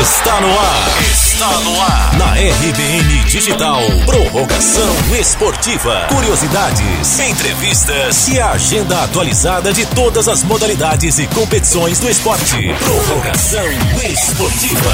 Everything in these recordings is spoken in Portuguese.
Está no ar. Está no ar. Na RBN Digital. Prorrogação esportiva. Curiosidades, entrevistas e a agenda atualizada de todas as modalidades e competições do esporte. Prorrogação esportiva.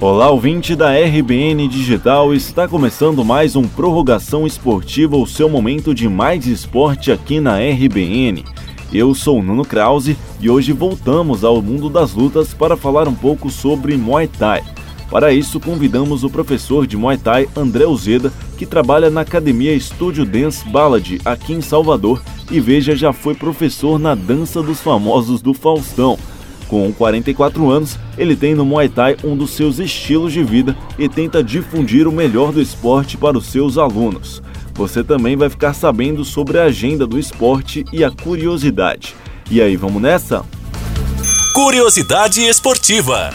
Olá, ouvinte da RBN Digital, está começando mais um Prorrogação Esportiva, o seu momento de mais esporte aqui na RBN. Eu sou Nuno Krause e hoje voltamos ao mundo das lutas para falar um pouco sobre Muay Thai. Para isso, convidamos o professor de Muay Thai André Uzeda, que trabalha na Academia Studio Dance Ballad aqui em Salvador e veja já foi professor na Dança dos Famosos do Faustão. Com 44 anos, ele tem no Muay Thai um dos seus estilos de vida e tenta difundir o melhor do esporte para os seus alunos. Você também vai ficar sabendo sobre a agenda do esporte e a curiosidade. E aí, vamos nessa? Curiosidade esportiva.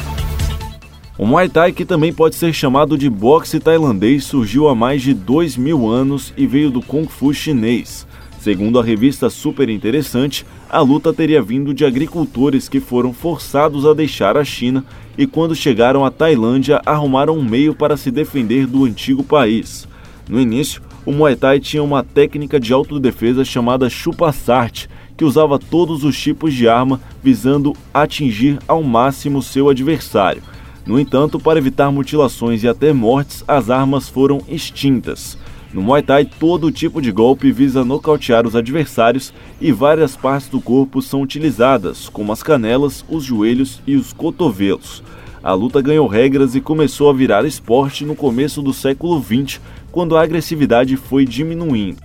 O Muay Thai, que também pode ser chamado de boxe tailandês, surgiu há mais de dois mil anos e veio do Kung Fu chinês. Segundo a revista Super Interessante, a luta teria vindo de agricultores que foram forçados a deixar a China e, quando chegaram à Tailândia, arrumaram um meio para se defender do antigo país. No início, o Muay Thai tinha uma técnica de autodefesa chamada chupa-sarte, que usava todos os tipos de arma visando atingir ao máximo seu adversário. No entanto, para evitar mutilações e até mortes, as armas foram extintas. No Muay Thai, todo tipo de golpe visa nocautear os adversários e várias partes do corpo são utilizadas, como as canelas, os joelhos e os cotovelos. A luta ganhou regras e começou a virar esporte no começo do século XX, quando a agressividade foi diminuindo.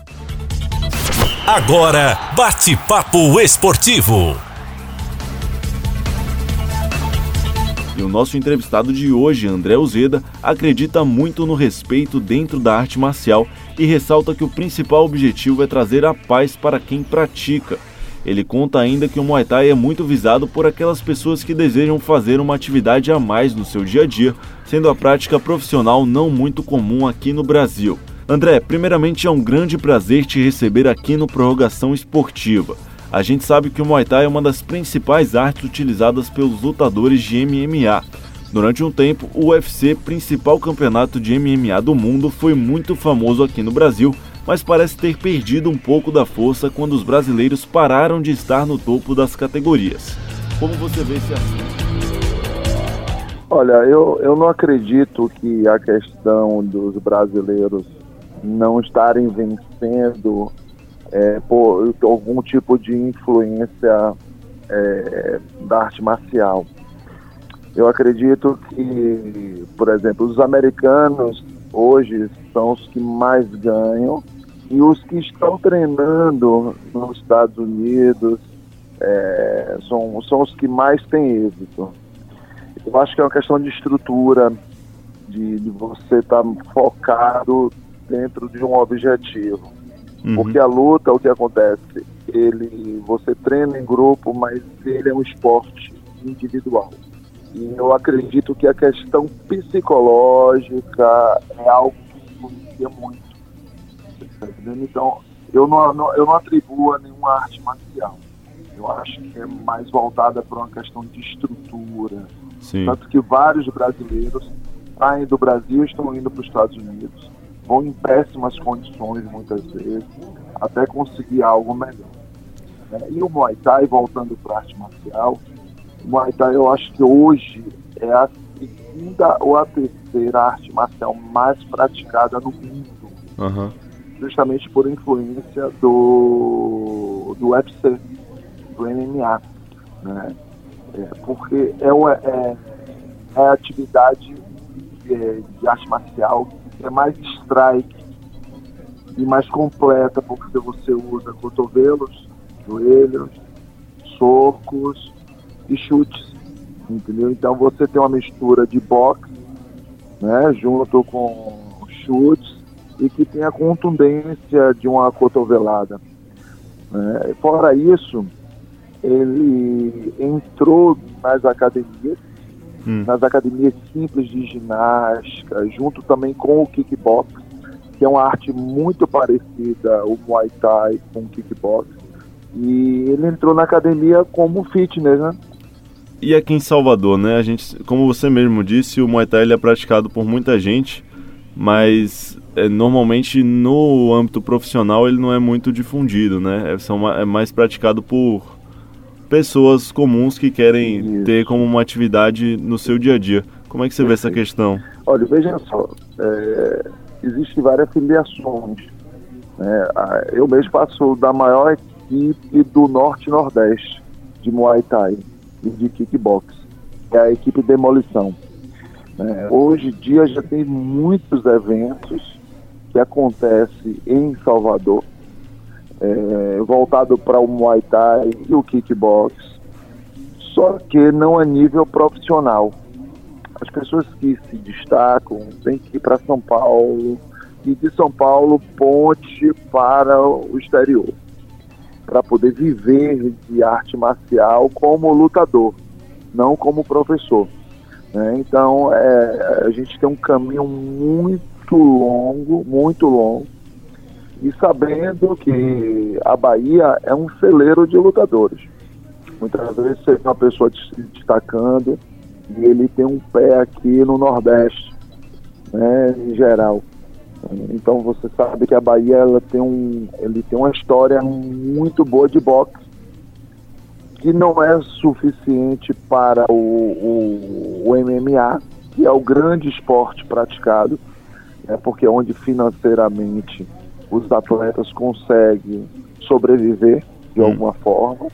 Agora, bate-papo esportivo. E o nosso entrevistado de hoje, André Uzeda, acredita muito no respeito dentro da arte marcial e ressalta que o principal objetivo é trazer a paz para quem pratica. Ele conta ainda que o Muay Thai é muito visado por aquelas pessoas que desejam fazer uma atividade a mais no seu dia a dia, sendo a prática profissional não muito comum aqui no Brasil. André, primeiramente é um grande prazer te receber aqui no Prorrogação Esportiva. A gente sabe que o Muay Thai é uma das principais artes utilizadas pelos lutadores de MMA. Durante um tempo, o UFC, principal campeonato de MMA do mundo, foi muito famoso aqui no Brasil mas parece ter perdido um pouco da força quando os brasileiros pararam de estar no topo das categorias. Como você vê esse assunto? Olha, eu, eu não acredito que a questão dos brasileiros não estarem vencendo é, por algum tipo de influência é, da arte marcial. Eu acredito que, por exemplo, os americanos hoje são os que mais ganham e os que estão treinando nos Estados Unidos é, são, são os que mais têm êxito. Eu acho que é uma questão de estrutura, de, de você estar tá focado dentro de um objetivo. Uhum. Porque a luta, o que acontece? Ele, você treina em grupo, mas ele é um esporte individual. E eu acredito que a questão psicológica é algo que influencia muito. Então, eu não, não, eu não atribuo a nenhuma arte marcial. Eu acho que é mais voltada para uma questão de estrutura. Sim. Tanto que vários brasileiros saem do Brasil e estão indo para os Estados Unidos. Vão em péssimas condições, muitas vezes, até conseguir algo melhor. E o Muay Thai, voltando para a arte marcial, Muay Thai eu acho que hoje é a segunda ou a terceira arte marcial mais praticada no mundo. Uhum. Justamente por influência do, do UFC, do MMA. Né? É, porque é, uma, é, é a atividade é, de arte marcial é mais strike e mais completa, porque você usa cotovelos, joelhos, socos, e chutes, entendeu? Então você tem uma mistura de boxe, né, junto com chutes e que tem a contundência de uma cotovelada. Né? Fora isso, ele entrou nas academias, hum. nas academias simples de ginástica, junto também com o kickbox, que é uma arte muito parecida o Muay Thai com o kickbox. E ele entrou na academia como fitness, né? E aqui em Salvador, né? A gente, como você mesmo disse, o Muay Thai ele é praticado por muita gente, mas é, normalmente no âmbito profissional ele não é muito difundido, né? É, são, é mais praticado por pessoas comuns que querem Isso. ter como uma atividade no seu dia a dia. Como é que você vê essa questão? Olha, veja só, é, existem várias filiações. Né? Eu mesmo passo da maior equipe do Norte e Nordeste de Muay Thai e de kickbox, que é a equipe Demolição. É, hoje em dia já tem muitos eventos que acontecem em Salvador, é, voltado para o Muay Thai e o kickbox, só que não a nível profissional. As pessoas que se destacam têm que ir para São Paulo e de São Paulo ponte para o exterior para poder viver de arte marcial como lutador, não como professor. Né? Então, é, a gente tem um caminho muito longo, muito longo, e sabendo que a Bahia é um celeiro de lutadores. Muitas vezes você vê uma pessoa se destacando e ele tem um pé aqui no Nordeste, né, em geral. Então você sabe que a Bahia ela tem, um, ele tem uma história muito boa de boxe que não é suficiente para o, o, o MMA, que é o grande esporte praticado, né, porque é onde financeiramente os atletas conseguem sobreviver de hum. alguma forma.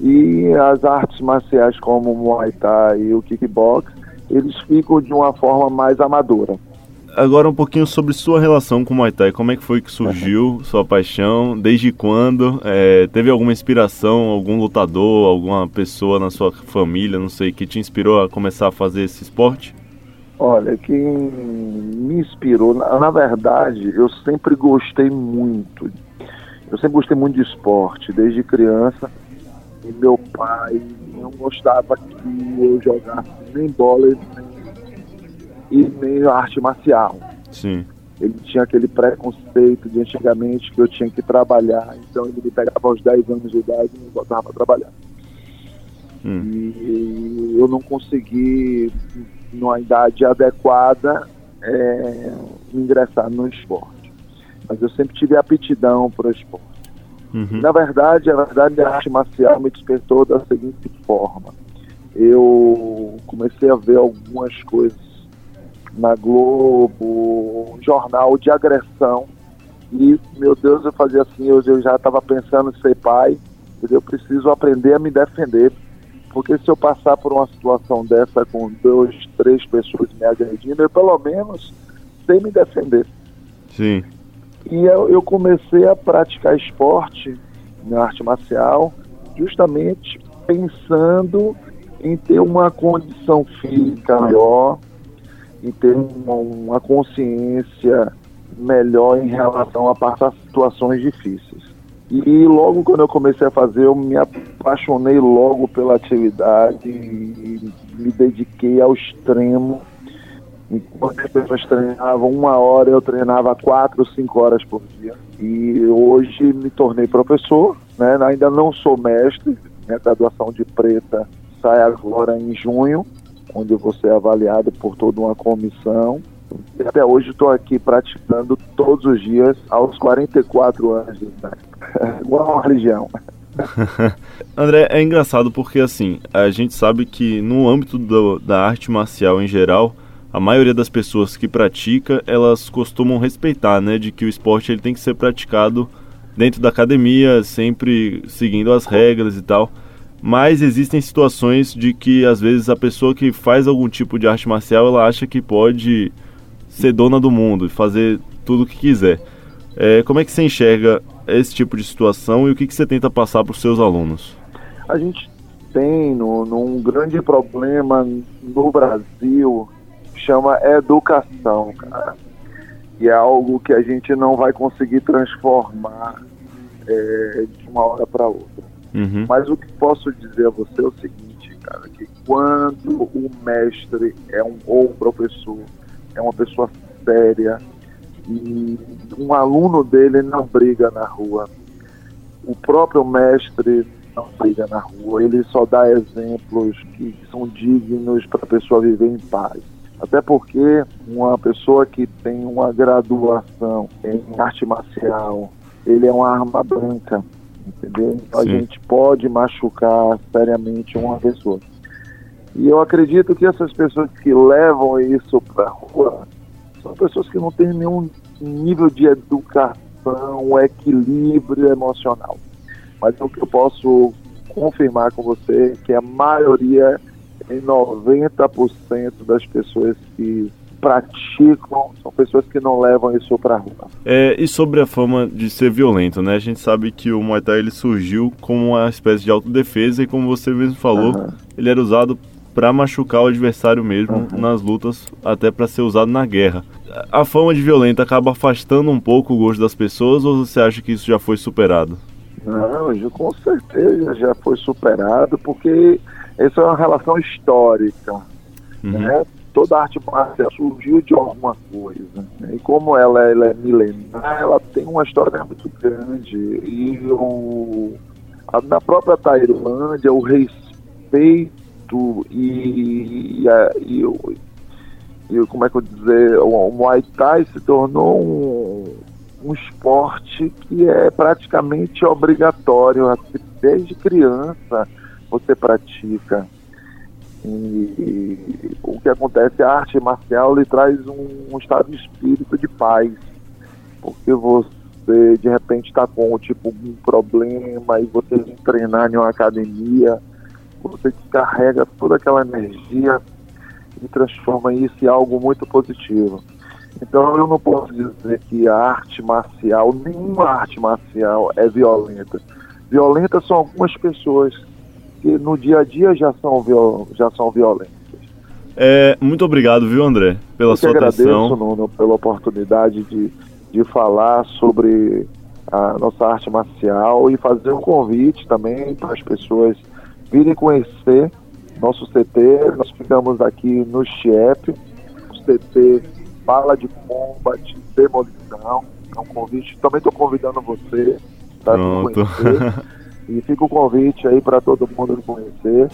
E as artes marciais como o Muay Thai e o kickbox, eles ficam de uma forma mais amadora agora um pouquinho sobre sua relação com o Muay Thai. Como é que foi que surgiu sua paixão? Desde quando? É, teve alguma inspiração, algum lutador, alguma pessoa na sua família, não sei, que te inspirou a começar a fazer esse esporte? Olha, quem me inspirou, na, na verdade, eu sempre gostei muito. Eu sempre gostei muito de esporte, desde criança. E meu pai não gostava que eu jogasse nem bola nem e meio arte marcial. Sim. Ele tinha aquele preconceito de antigamente que eu tinha que trabalhar, então ele me pegava aos 10 anos de idade e me botava para trabalhar. Hum. E eu não consegui, numa idade adequada, é, ingressar no esporte. Mas eu sempre tive aptidão para o esporte. Uhum. Na verdade, a verdade, a arte marcial me despertou da seguinte forma. Eu comecei a ver algumas coisas na Globo, um jornal de agressão. E, meu Deus, eu fazia assim, eu, eu já estava pensando em ser pai, eu preciso aprender a me defender, porque se eu passar por uma situação dessa com dois, três pessoas me agredindo, eu pelo menos sei me defender. Sim. E eu, eu comecei a praticar esporte na arte marcial, justamente pensando em ter uma condição física melhor, e ter uma, uma consciência melhor em relação a passar situações difíceis. E logo quando eu comecei a fazer, eu me apaixonei logo pela atividade e me dediquei ao extremo. Enquanto as pessoas treinavam uma hora, eu treinava quatro, cinco horas por dia. E hoje me tornei professor, né? ainda não sou mestre, minha graduação de preta sai agora em junho, onde eu vou ser avaliado por toda uma comissão. E até hoje estou aqui praticando todos os dias aos 44 anos de idade. Igual uma religião. André, é engraçado porque assim, a gente sabe que no âmbito do, da arte marcial em geral, a maioria das pessoas que pratica, elas costumam respeitar, né, de que o esporte ele tem que ser praticado dentro da academia, sempre seguindo as regras e tal mas existem situações de que às vezes a pessoa que faz algum tipo de arte marcial ela acha que pode ser dona do mundo e fazer tudo o que quiser. É, como é que você enxerga esse tipo de situação e o que, que você tenta passar para os seus alunos? A gente tem no, num grande problema no Brasil chama educação, cara. E é algo que a gente não vai conseguir transformar é, de uma hora para outra. Uhum. Mas o que posso dizer a você é o seguinte, cara, que quando o mestre é um ou o professor é uma pessoa séria e um aluno dele não briga na rua, o próprio mestre não briga na rua, ele só dá exemplos que são dignos para a pessoa viver em paz. Até porque uma pessoa que tem uma graduação em arte marcial, ele é uma arma branca, entendeu? Então a gente pode machucar seriamente uma pessoa. E eu acredito que essas pessoas que levam isso para a rua são pessoas que não têm nenhum nível de educação, equilíbrio emocional. Mas o que eu posso confirmar com você é que a maioria, em 90% das pessoas que praticam são pessoas que não levam isso para rua. É, e sobre a fama de ser violento, né? A gente sabe que o Muay Thai ele surgiu como uma espécie de autodefesa e como você mesmo falou, uhum. ele era usado para machucar o adversário mesmo uhum. nas lutas, até para ser usado na guerra. A fama de violento acaba afastando um pouco o gosto das pessoas ou você acha que isso já foi superado? Não, com certeza já foi superado, porque essa é uma relação histórica. Uhum. Né? Toda arte marcial surgiu de alguma coisa. Né? E como ela, ela é milenar, ela tem uma história muito grande. E o, a, na própria Tailândia, o respeito e, e, e, e, como é que eu dizer, o, o Muay Thai se tornou um, um esporte que é praticamente obrigatório, desde criança você pratica. E, e, o que acontece, a arte marcial lhe traz um, um estado de espírito de paz, porque você de repente está com tipo um problema e você treinar em uma academia, você descarrega toda aquela energia e transforma isso em algo muito positivo. Então eu não posso dizer que a arte marcial, nenhuma arte marcial é violenta. Violenta são algumas pessoas que no dia a dia já são, já são violentas. É, muito obrigado, viu, André, pela eu sua agradeço, atenção. Nuno, pela oportunidade de, de falar sobre a nossa arte marcial e fazer um convite também para as pessoas virem conhecer nosso CT. Nós ficamos aqui no CHIEP, o CT Bala de Combate, Demolição. É um convite. Também estou convidando você para conhecer. e fica o convite aí para todo mundo conhecer.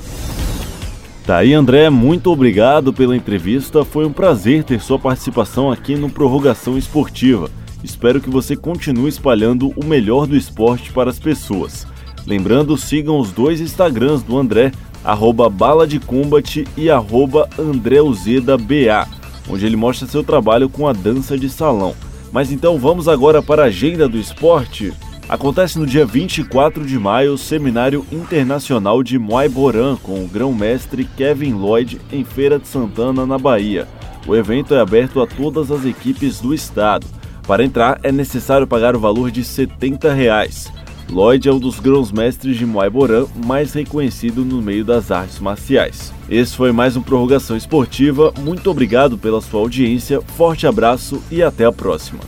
Tá aí, André, muito obrigado pela entrevista. Foi um prazer ter sua participação aqui no Prorrogação Esportiva. Espero que você continue espalhando o melhor do esporte para as pessoas. Lembrando, sigam os dois Instagrams do André, arroba Bala de Combat e arroba AndréUZedaBA, onde ele mostra seu trabalho com a dança de salão. Mas então vamos agora para a agenda do esporte. Acontece no dia 24 de maio o Seminário Internacional de Muay Boran com o grão-mestre Kevin Lloyd em Feira de Santana, na Bahia. O evento é aberto a todas as equipes do estado. Para entrar é necessário pagar o valor de 70 reais. Lloyd é um dos grãos-mestres de Muay Boran mais reconhecido no meio das artes marciais. Esse foi mais um Prorrogação Esportiva. Muito obrigado pela sua audiência, forte abraço e até a próxima.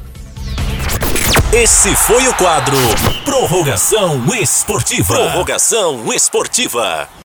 Esse foi o quadro Prorrogação Esportiva. Prorrogação Esportiva.